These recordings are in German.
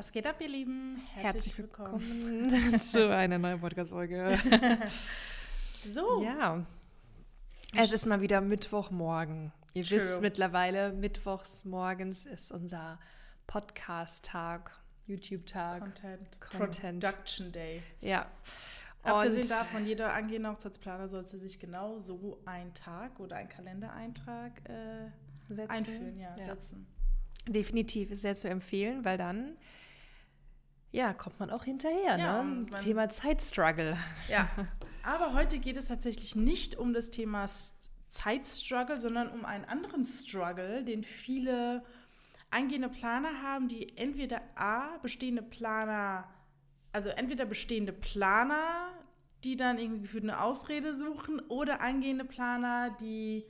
Was geht ab, ihr Lieben? Herzlich, Herzlich willkommen, willkommen zu einer neuen Podcast-Folge. so. Ja. Es ist mal wieder Mittwochmorgen. Ihr True. wisst mittlerweile, mittwochs morgens ist unser Podcast-Tag, YouTube-Tag. Content. Content. Production Day. Ja. Abgesehen davon, jeder angehende Hochzeitsplaner sollte sich genau so einen Tag oder einen Kalendereintrag äh, einführen, ja, ja, setzen. Definitiv ist sehr zu empfehlen, weil dann ja, kommt man auch hinterher. Ja, ne? Thema Zeitstruggle. Ja, aber heute geht es tatsächlich nicht um das Thema Zeitstruggle, sondern um einen anderen Struggle, den viele eingehende Planer haben, die entweder A, bestehende Planer, also entweder bestehende Planer, die dann irgendwie gefühlt eine Ausrede suchen, oder eingehende Planer, die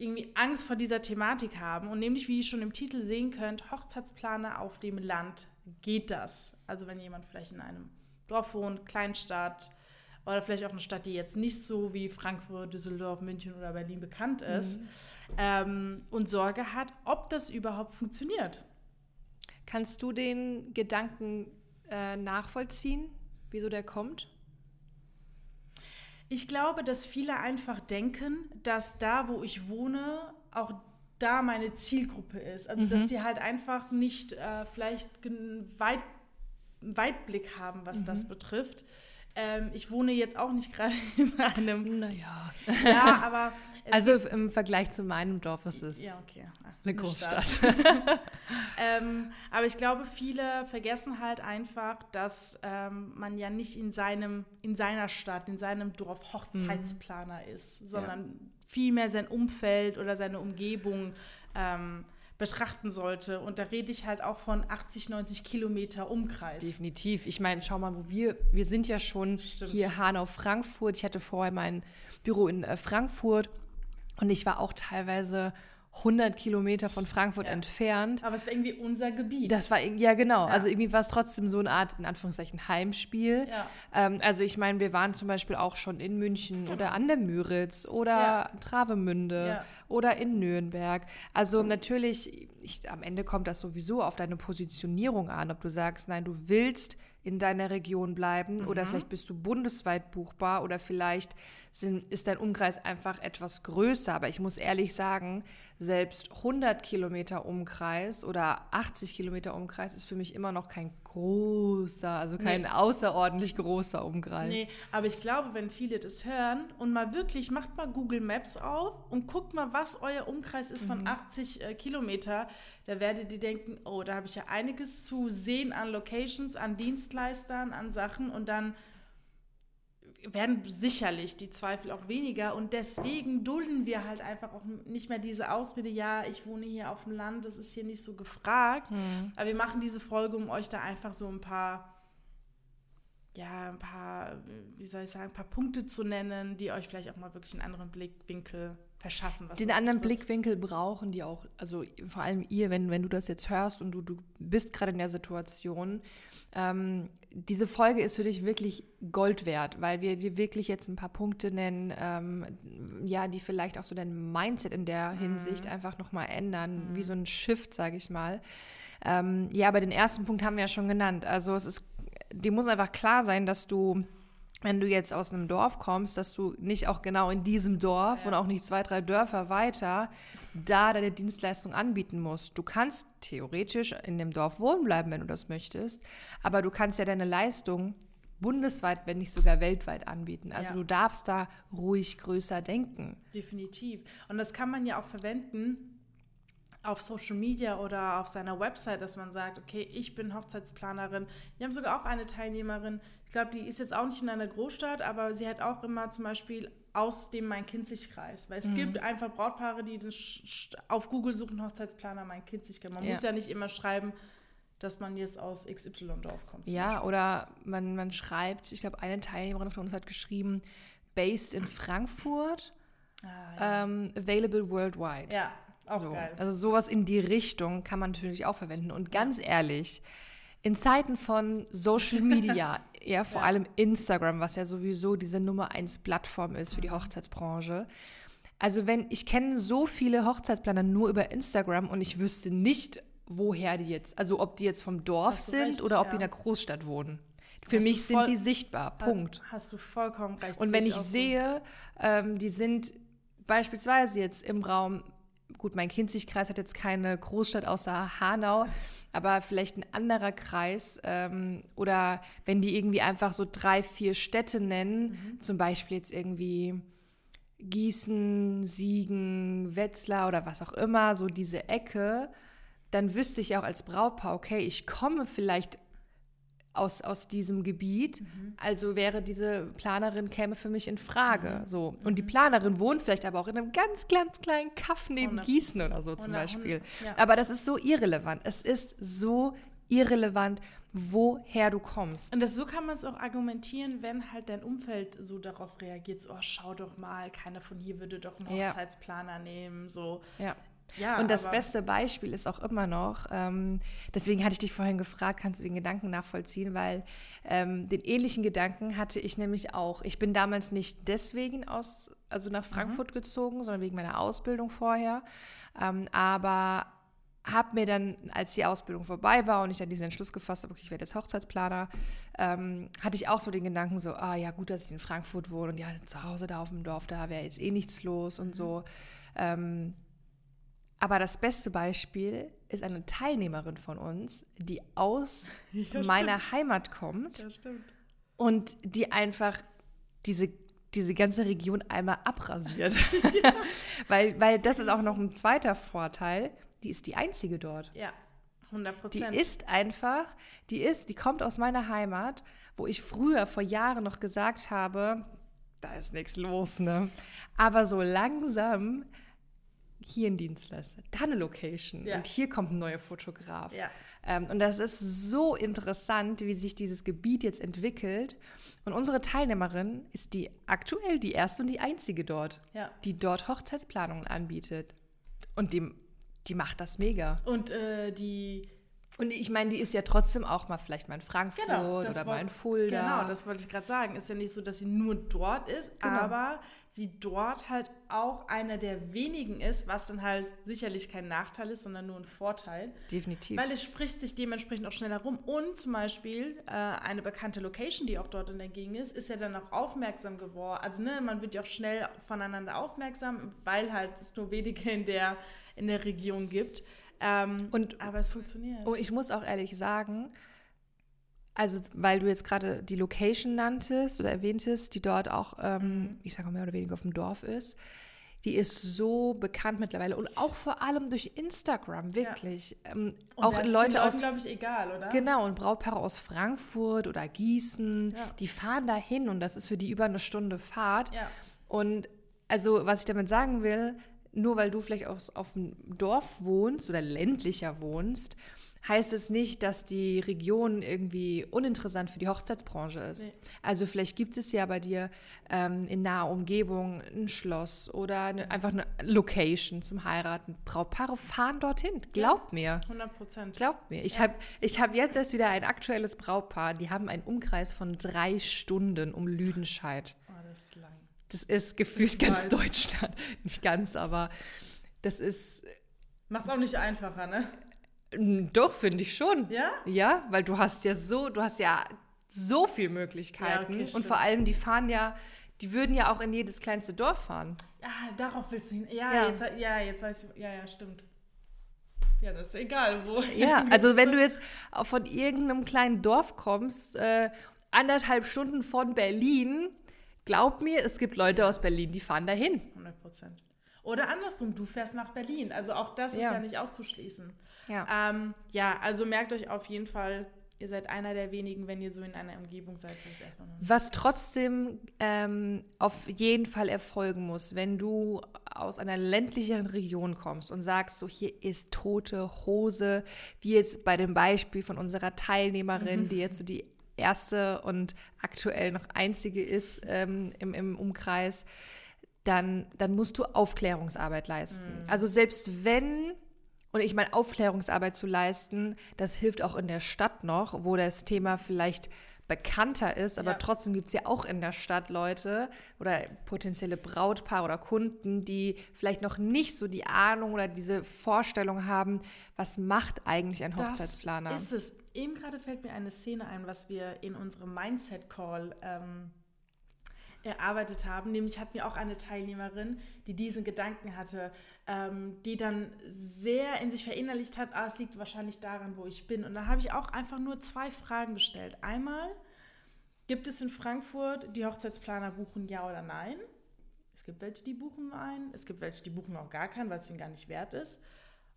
irgendwie Angst vor dieser Thematik haben. Und nämlich, wie ihr schon im Titel sehen könnt, Hochzeitsplaner auf dem Land geht das. Also wenn jemand vielleicht in einem Dorf wohnt, Kleinstadt oder vielleicht auch eine Stadt, die jetzt nicht so wie Frankfurt, Düsseldorf, München oder Berlin bekannt ist mhm. ähm, und Sorge hat, ob das überhaupt funktioniert. Kannst du den Gedanken äh, nachvollziehen, wieso der kommt? Ich glaube, dass viele einfach denken, dass da, wo ich wohne, auch da meine Zielgruppe ist. Also, mhm. dass die halt einfach nicht äh, vielleicht weit, Weitblick haben, was mhm. das betrifft. Ähm, ich wohne jetzt auch nicht gerade in einem. Naja. Ja, aber. Also im Vergleich zu meinem Dorf ist es ja, okay. eine Großstadt. ähm, aber ich glaube, viele vergessen halt einfach, dass ähm, man ja nicht in, seinem, in seiner Stadt, in seinem Dorf Hochzeitsplaner mhm. ist, sondern ja. vielmehr sein Umfeld oder seine Umgebung ähm, betrachten sollte. Und da rede ich halt auch von 80, 90 Kilometer Umkreis. Definitiv. Ich meine, schau mal, wo wir, wir sind ja schon Stimmt. hier Hanau-Frankfurt. Ich hatte vorher mein Büro in äh, Frankfurt und ich war auch teilweise 100 Kilometer von Frankfurt ja. entfernt. Aber es war irgendwie unser Gebiet. Das war, ja genau, ja. also irgendwie war es trotzdem so eine Art, in Anführungszeichen, Heimspiel. Ja. Ähm, also ich meine, wir waren zum Beispiel auch schon in München genau. oder an der Müritz oder Travemünde oder in Nürnberg. Also natürlich, ich, am Ende kommt das sowieso auf deine Positionierung an, ob du sagst, nein, du willst in deiner Region bleiben mhm. oder vielleicht bist du bundesweit buchbar oder vielleicht sind, ist dein Umkreis einfach etwas größer. Aber ich muss ehrlich sagen, selbst 100 Kilometer Umkreis oder 80 Kilometer Umkreis ist für mich immer noch kein großer, also kein nee. außerordentlich großer Umkreis. Nee, aber ich glaube, wenn viele das hören und mal wirklich, macht mal Google Maps auf und guckt mal, was euer Umkreis ist von 80 mhm. äh, Kilometer, da werdet ihr denken, oh, da habe ich ja einiges zu sehen an Locations, an Dienstleistern, an Sachen und dann werden sicherlich die Zweifel auch weniger und deswegen dulden wir halt einfach auch nicht mehr diese Ausrede, ja, ich wohne hier auf dem Land, das ist hier nicht so gefragt. Mhm. Aber wir machen diese Folge, um euch da einfach so ein paar, ja, ein paar, wie soll ich sagen, ein paar Punkte zu nennen, die euch vielleicht auch mal wirklich einen anderen Blickwinkel verschaffen. Den anderen betrifft. Blickwinkel brauchen die auch, also vor allem ihr, wenn, wenn du das jetzt hörst und du, du bist gerade in der Situation, ähm, diese Folge ist für dich wirklich Gold wert, weil wir dir wirklich jetzt ein paar Punkte nennen, ähm, ja, die vielleicht auch so dein Mindset in der Hinsicht mhm. einfach nochmal ändern, mhm. wie so ein Shift, sage ich mal. Ähm, ja, aber den ersten Punkt haben wir ja schon genannt. Also es ist, dir muss einfach klar sein, dass du wenn du jetzt aus einem Dorf kommst, dass du nicht auch genau in diesem Dorf ja. und auch nicht zwei, drei Dörfer weiter da deine Dienstleistung anbieten musst. Du kannst theoretisch in dem Dorf wohnen bleiben, wenn du das möchtest, aber du kannst ja deine Leistung bundesweit, wenn nicht sogar weltweit anbieten. Also ja. du darfst da ruhig größer denken. Definitiv. Und das kann man ja auch verwenden auf Social Media oder auf seiner Website, dass man sagt, okay, ich bin Hochzeitsplanerin. Wir haben sogar auch eine Teilnehmerin, ich glaube, die ist jetzt auch nicht in einer Großstadt, aber sie hat auch immer zum Beispiel aus dem Main-Kinzig-Kreis. Weil es mhm. gibt einfach Brautpaare, die auf Google suchen Hochzeitsplaner Main-Kinzig-Kreis. Man ja. muss ja nicht immer schreiben, dass man jetzt aus XY-Dorf kommt. Ja, Beispiel. oder man, man schreibt, ich glaube, eine Teilnehmerin von uns hat geschrieben, based in Frankfurt, ah, ja. ähm, available worldwide. Ja, auch so. geil. Also sowas in die Richtung kann man natürlich auch verwenden. Und ganz ehrlich, in Zeiten von Social Media, ja, vor ja. allem Instagram, was ja sowieso diese Nummer eins Plattform ist für die Hochzeitsbranche. Also wenn ich kenne so viele Hochzeitsplaner nur über Instagram und ich wüsste nicht, woher die jetzt, also ob die jetzt vom Dorf sind recht, oder ob ja. die in der Großstadt wohnen. Für Hast mich sind voll- die sichtbar. Punkt. Hast du vollkommen recht. Und wenn ich sehe, ähm, die sind beispielsweise jetzt im Raum, gut, mein Kinzigkreis hat jetzt keine Großstadt außer Hanau, aber vielleicht ein anderer Kreis ähm, oder wenn die irgendwie einfach so drei, vier Städte nennen, zum Beispiel jetzt irgendwie Gießen, Siegen, Wetzlar oder was auch immer, so diese Ecke, dann wüsste ich auch als Brautpaar, okay, ich komme vielleicht aus, aus diesem Gebiet, also wäre diese Planerin, käme für mich in Frage. So. Und die Planerin wohnt vielleicht aber auch in einem ganz, ganz kleinen Kaff neben Hundert- Gießen oder so zum Hundert- Beispiel. hundert- ja. Aber das ist so irrelevant. Es ist so irrelevant, woher du kommst. Und das, so kann man es auch argumentieren, wenn halt dein Umfeld so darauf reagiert, so, oh, schau doch mal, keiner von hier würde doch einen Ja. Hochzeitsplaner nehmen, so. Ja. Ja, Und das beste Beispiel ist auch immer noch, ähm, deswegen hatte ich dich vorhin gefragt, kannst du den Gedanken nachvollziehen, weil ähm, den ähnlichen Gedanken hatte ich nämlich auch. Ich bin damals nicht deswegen aus, also nach Frankfurt gezogen, sondern wegen meiner Ausbildung vorher. Ähm, aber habe mir dann, als die Ausbildung vorbei war und ich dann diesen Entschluss gefasst habe, okay, ich werde jetzt Hochzeitsplaner, ähm, hatte ich auch so den Gedanken so, ah ja, gut, dass ich in Frankfurt wohne und ja, zu Hause da auf dem Dorf, da wäre jetzt eh nichts los und so. Ähm, aber das beste Beispiel ist eine Teilnehmerin von uns, die aus Ja, meiner Heimat kommt Ja, stimmt. und die einfach diese, diese ganze Region einmal abrasiert. weil weil das ist auch noch ein zweiter Vorteil. Die ist die einzige dort. Ja, 100% Die Prozent. ist einfach, die ist, die kommt aus meiner Heimat, wo ich früher vor Jahren noch gesagt habe, da ist nichts los, ne? Aber so langsam hier ein Dienstleister, da eine Location Ja. und hier kommt ein neuer Fotograf. Ja. Ähm, und das ist so interessant, wie sich dieses Gebiet jetzt entwickelt. Und unsere Teilnehmerin ist die aktuell die erste und die einzige dort, Ja. die dort Hochzeitsplanungen anbietet. Und die, die macht das mega. Und äh, die. Und ich meine, die ist ja trotzdem auch mal vielleicht mal in Frankfurt Genau, oder mal wollt- in Fulda. Genau, das wollte ich gerade sagen. Ist ja nicht so, dass sie nur dort ist, Genau. aber sie dort halt auch einer der wenigen ist, was dann halt sicherlich kein Nachteil ist, sondern nur ein Vorteil. Definitiv. Weil es spricht sich dementsprechend auch schneller rum. Und zum Beispiel äh, eine bekannte Location, die auch dort in der Gegend ist, ist ja dann auch aufmerksam geworden. Also ne, man wird ja auch schnell voneinander aufmerksam, weil halt es nur wenige in der, in der Region gibt. Ähm, Und- aber es funktioniert. Und ich muss auch ehrlich sagen, also weil du jetzt gerade die Location nanntest oder erwähntest, die dort auch, ähm, Mhm. ich sage mal mehr oder weniger auf dem Dorf ist, die ist so bekannt mittlerweile und auch vor allem durch Instagram, wirklich. Ähm, Und auch das ist Leute aus glaube ich, egal, oder? Genau, und Brautpaare aus Frankfurt oder Gießen, Ja. die fahren da hin und das ist für die über eine Stunde Fahrt. Ja. Und also, was ich damit sagen will, nur weil du vielleicht auf, auf dem Dorf wohnst oder ländlicher wohnst, heißt es nicht, dass die Region irgendwie uninteressant für die Hochzeitsbranche ist. Nee. Also vielleicht gibt es ja bei dir ähm, in naher Umgebung ein Schloss oder eine, einfach eine Location zum Heiraten. Brautpaare fahren dorthin, glaub mir. 100 Prozent. Glaubt mir, ich habe ich hab jetzt erst wieder ein aktuelles Brautpaar, die haben einen Umkreis von drei Stunden um Lüdenscheid. Oh, das ist lang. Das ist gefühlt ganz. Deutschland. Nicht ganz, aber das ist, Macht's auch nicht einfacher, ne? doch, finde ich schon. Ja? Ja, weil du hast ja so, du hast ja so viele Möglichkeiten. Ja, okay, und vor allem, die fahren ja, die würden ja auch in jedes kleinste Dorf fahren. Ja, darauf willst du hin. Ja, Ja. Jetzt, ja, jetzt weiß ich. Ja, ja, stimmt. Ja, das ist egal, wo. Ja, also wenn du jetzt von irgendeinem kleinen Dorf kommst, äh, anderthalb Stunden von Berlin, glaub mir, es gibt Leute aus Berlin, die fahren dahin. 100 Prozent. Oder andersrum, du fährst nach Berlin. Also auch das ist Ja. ja nicht auszuschließen. Ja. Ähm, ja, also merkt euch auf jeden Fall, ihr seid einer der wenigen, wenn ihr so in einer Umgebung seid, Was trotzdem ähm, auf jeden Fall erfolgen muss, wenn du aus einer ländlicheren Region kommst und sagst, so hier ist tote Hose, wie jetzt bei dem Beispiel von unserer Teilnehmerin, die jetzt so die erste und aktuell noch einzige ist ähm, im, im Umkreis, dann, dann musst du Aufklärungsarbeit leisten. Also selbst wenn Und ich meine, Aufklärungsarbeit zu leisten, das hilft auch in der Stadt noch, wo das Thema vielleicht bekannter ist, aber Ja. trotzdem gibt es ja auch in der Stadt Leute oder potenzielle Brautpaare oder Kunden, die vielleicht noch nicht so die Ahnung oder diese Vorstellung haben, was macht eigentlich ein Hochzeitsplaner? Das ist es. Eben gerade fällt mir eine Szene ein, was wir in unserem Mindset-Call ähm, erarbeitet haben. Nämlich hatten wir auch eine Teilnehmerin, die diesen Gedanken hatte, ähm, die dann sehr in sich verinnerlicht hat, ah, es liegt wahrscheinlich daran, wo ich bin. Und da habe ich auch einfach nur zwei Fragen gestellt. Einmal, gibt es in Frankfurt die Hochzeitsplaner buchen, ja oder nein? Es gibt welche, die buchen ein. Es gibt welche, die buchen auch gar keinen, weil es ihnen gar nicht wert ist.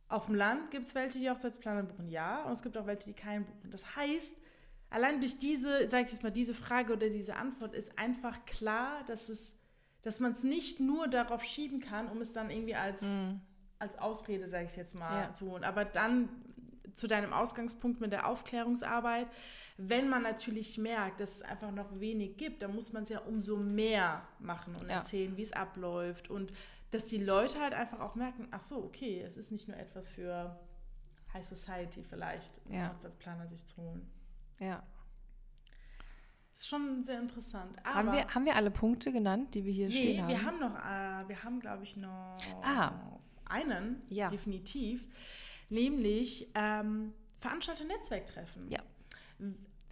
Auf dem Land gibt es welche, die Hochzeitsplaner buchen, ja. Und es gibt auch welche, die keinen buchen. Das heißt, allein durch diese, sag ich jetzt mal, diese Frage oder diese Antwort ist einfach klar, dass es, dass man es nicht nur darauf schieben kann, um es dann irgendwie als, als Ausrede, sage ich jetzt mal, Ja. zu holen. Aber dann zu deinem Ausgangspunkt mit der Aufklärungsarbeit, wenn man natürlich merkt, dass es einfach noch wenig gibt, dann muss man es ja umso mehr machen und Ja. erzählen, wie es abläuft und dass die Leute halt einfach auch merken, ach so, okay, es ist nicht nur etwas für High Society vielleicht, einen Ja. Hochzeitsplaner sich zu holen. Ja. Ist schon sehr interessant. Aber Haben wir, haben wir alle Punkte genannt, die wir hier nee, stehen haben? wir haben noch, äh, wir haben glaube ich noch Ah. einen, Ja. definitiv, nämlich ähm, Veranstalter-Netzwerktreffen. Ja.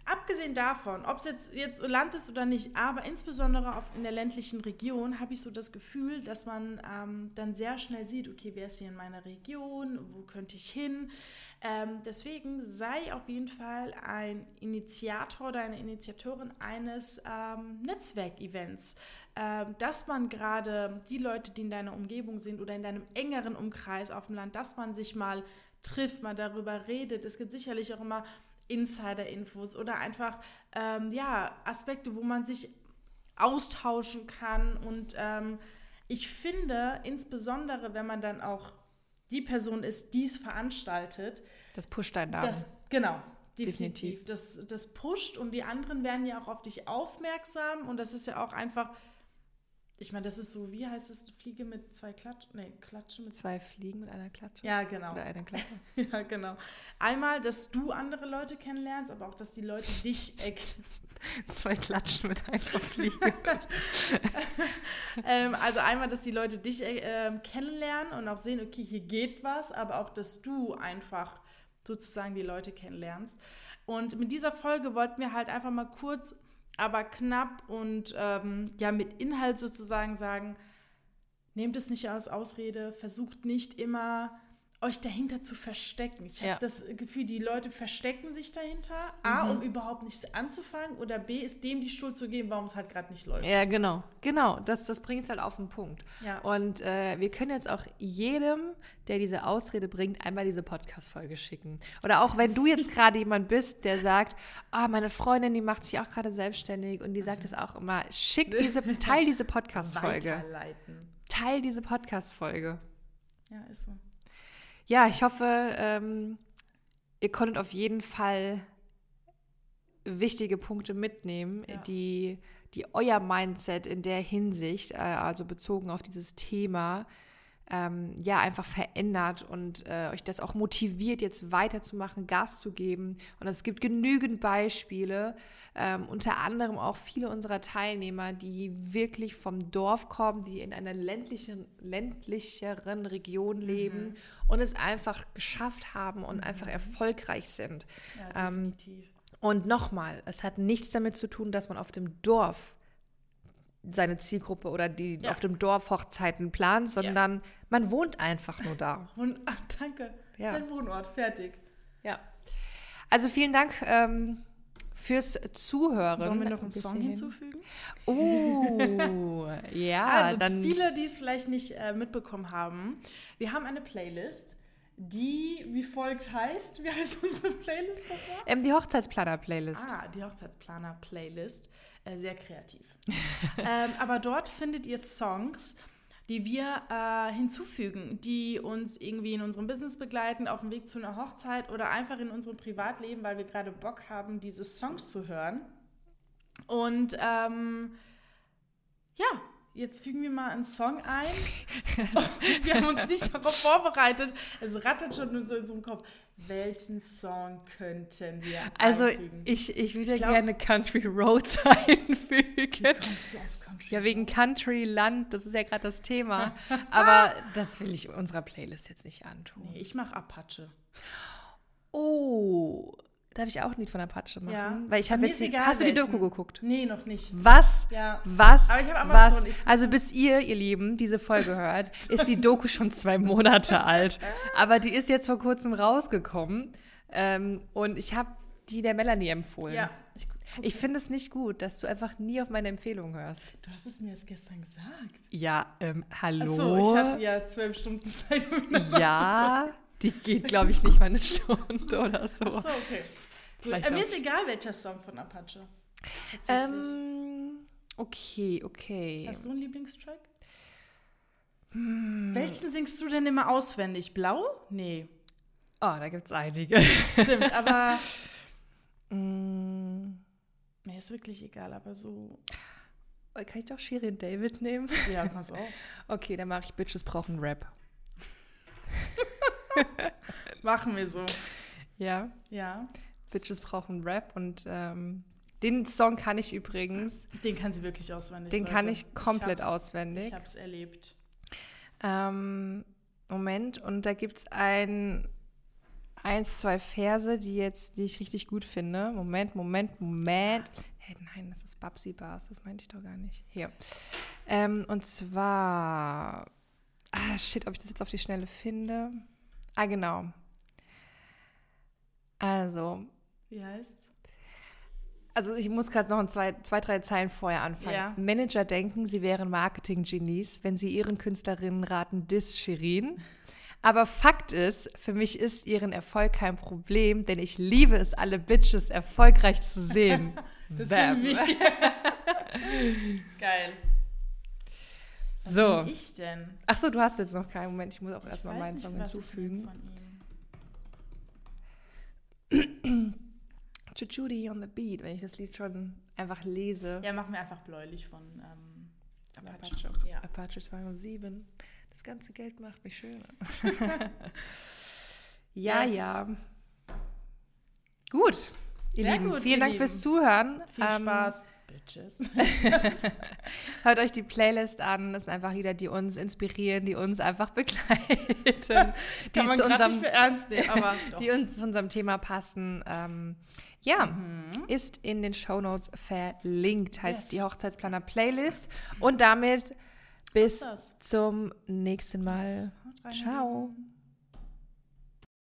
Abgesehen davon, ob es jetzt, jetzt Land ist oder nicht, aber insbesondere auf, in der ländlichen Region habe ich so das Gefühl, dass man ähm, dann sehr schnell sieht, okay, wer ist hier in meiner Region, wo könnte ich hin. Ähm, deswegen sei auf jeden Fall ein Initiator oder eine Initiatorin eines ähm, Netzwerkevents, ähm, dass man gerade die Leute, die in deiner Umgebung sind oder in deinem engeren Umkreis auf dem Land, dass man sich mal trifft, mal darüber redet. Es gibt sicherlich auch immer Insider-Infos oder einfach ähm, ja, Aspekte, wo man sich austauschen kann. Und ähm, ich finde, insbesondere wenn man dann auch die Person ist, die es veranstaltet, Das pusht deinen Namen. das, genau, Definitiv. definitiv. Das, das pusht und die anderen werden ja auch auf dich aufmerksam und das ist ja auch einfach, ich meine, das ist so, wie heißt es, Fliege mit zwei Klatschen, nee, Klatschen mit zwei. Fliegen mit einer Klatsche. Ja, genau. Oder einer Klappe. Ja, genau. Einmal, dass du andere Leute kennenlernst, aber auch, dass die Leute dich Zwei Klatschen mit einer Fliege. ähm, also einmal, dass die Leute dich äh, ähm, kennenlernen und auch sehen, okay, hier geht was, aber auch, dass du einfach sozusagen die Leute kennenlernst. Und mit dieser Folge wollten wir halt einfach mal kurz, aber knapp und ähm, ja mit Inhalt sozusagen sagen, nehmt es nicht als Ausrede, versucht nicht immer euch dahinter zu verstecken. Ich habe Ja. das Gefühl, die Leute verstecken sich dahinter, A, Mhm. um überhaupt nichts anzufangen oder B, ist dem die Schuld zu geben, warum es halt gerade nicht läuft. Ja, genau. Genau, das, das bringt es halt auf den Punkt. Ja. Und äh, wir können jetzt auch jedem, der diese Ausrede bringt, einmal diese Podcast-Folge schicken. Oder auch wenn du jetzt gerade jemand bist, der sagt, ah, meine Freundin, die macht sich auch gerade selbstständig und die sagt es auch immer, schick diese, teil diese Podcast-Folge. Teil diese Podcast-Folge. Ja, ist so. Ja, ich hoffe, ähm, ihr konntet auf jeden Fall wichtige Punkte mitnehmen, Ja. die, die euer Mindset in der Hinsicht, äh, also bezogen auf dieses Thema, ähm, ja, einfach verändert und äh, euch das auch motiviert, jetzt weiterzumachen, Gas zu geben. Und es gibt genügend Beispiele, ähm, unter anderem auch viele unserer Teilnehmer, die wirklich vom Dorf kommen, die in einer ländlichen, ländlicheren Region leben und es einfach geschafft haben und einfach erfolgreich sind. Ja, Ähm, definitiv. Und nochmal, es hat nichts damit zu tun, dass man auf dem Dorf seine Zielgruppe oder die Ja. auf dem Dorf Hochzeiten plant, sondern man wohnt einfach nur da. Und, ach, danke. Ja. Sein Wohnort, fertig. Ja. Also vielen Dank ähm, fürs Zuhören. Wollen wir noch einen bis Song hinzufügen? Oh, ja, also dann viele, die es vielleicht nicht äh, mitbekommen haben, wir haben eine Playlist, die wie folgt heißt. Wie heißt unsere Playlist nochmal? ähm, die Hochzeitsplaner-Playlist. Ah, die Hochzeitsplaner-Playlist. Äh, sehr kreativ. ähm, aber dort findet ihr Songs, die wir äh, hinzufügen, die uns irgendwie in unserem Business begleiten, auf dem Weg zu einer Hochzeit oder einfach in unserem Privatleben, weil wir gerade Bock haben, diese Songs zu hören. Und ähm, ja, jetzt fügen wir mal einen Song ein. wir haben uns nicht darauf vorbereitet. Es rattert schon nur so in unserem Kopf. Welchen Song könnten wir Also einfügen? ich, ich würde Ich glaub- gerne Country Roads einfügen. Ja, wegen Country, Land, das ist ja gerade das Thema. Aber das will ich unserer Playlist jetzt nicht antun. Nee, ich mache Apache. Oh, darf ich auch Lied von Apache machen? Ja. Weil ich habe jetzt die, egal, Hast du die welchen. Doku geguckt? Nee, noch nicht. Was? Ja. Was? Aber ich hab was? Amazon, ich- Also bis ihr, ihr Lieben, diese Folge hört, ist die Doku schon zwei Monate alt. Aber die ist jetzt vor kurzem rausgekommen. Ähm, und ich habe die der Melanie empfohlen. Ja. Ich, Ich finde es nicht gut, dass du einfach nie auf meine Empfehlung hörst. du hast es mir erst gestern gesagt. Ja, ähm, hallo? Achso, ich hatte ja zwölf Stunden Zeit. Um das ja, die geht, glaube ich, nicht mal eine Stunde oder so. Achso, okay. Gut. Vielleicht Äh, mir ist egal, welcher Song von Apache. Ähm, okay, okay. Hast du einen Lieblingstrack? Hm. Welchen singst du denn immer auswendig? Blau? Nee. Oh, da gibt es einige. Stimmt, aber. Mm, Nee, ist wirklich egal, aber so. Kann ich doch Shirin David nehmen? Ja, kannst auch. Okay, dann mache ich Bitches brauchen Rap. Machen wir so. Ja, Ja. Bitches brauchen Rap und ähm, den Song kann ich übrigens, Den kann sie wirklich auswendig. den Leute. kann ich komplett hab's- auswendig. Ich hab's erlebt. Ähm, Moment, und da gibt es ein, eins, zwei Verse, die jetzt, die ich richtig gut finde. Moment, Moment, Moment. Hey, nein, das ist Babsi Bars, das meinte ich doch gar nicht. Hier. Ähm, und zwar. Ah, shit, ob ich das jetzt auf die Schnelle finde. Ah, genau. Also, Wie heißt? also ich muss gerade noch ein zwei, zwei, drei Zeilen vorher anfangen. Ja. Manager denken, sie wären Marketing-Genies, wenn sie ihren Künstlerinnen raten, Diss Shirin. Aber Fakt ist, für mich ist ihren Erfolg kein Problem, denn ich liebe es, alle Bitches erfolgreich zu sehen. Das Bam. sind wir. Geil. Was So. bin ich denn? Ach so, du hast jetzt noch keinen Moment. Ich muss auch erstmal meinen Song hinzufügen. Judy on the Beat, wenn ich das Lied schon einfach lese. Ja, machen wir einfach bläulich von ähm, Apache. Apache. Ja. Apache 207. Das ganze Geld macht mich schöner. ja, Yes. ja. Gut. Ihr Sehr Lieben, gut, vielen Dank Lieben. fürs Zuhören. Viel Ähm, Spaß, Bitches. Hört euch die Playlist an. Das sind einfach Lieder, die uns inspirieren, die uns einfach begleiten, die, zu unserem, nehmen, die uns zu unserem Thema passen. Ähm, ja, Mhm. ist in den Shownotes verlinkt, heißt Yes. die Hochzeitsplaner-Playlist. Und damit bis zum nächsten Mal. Ihr Ciao.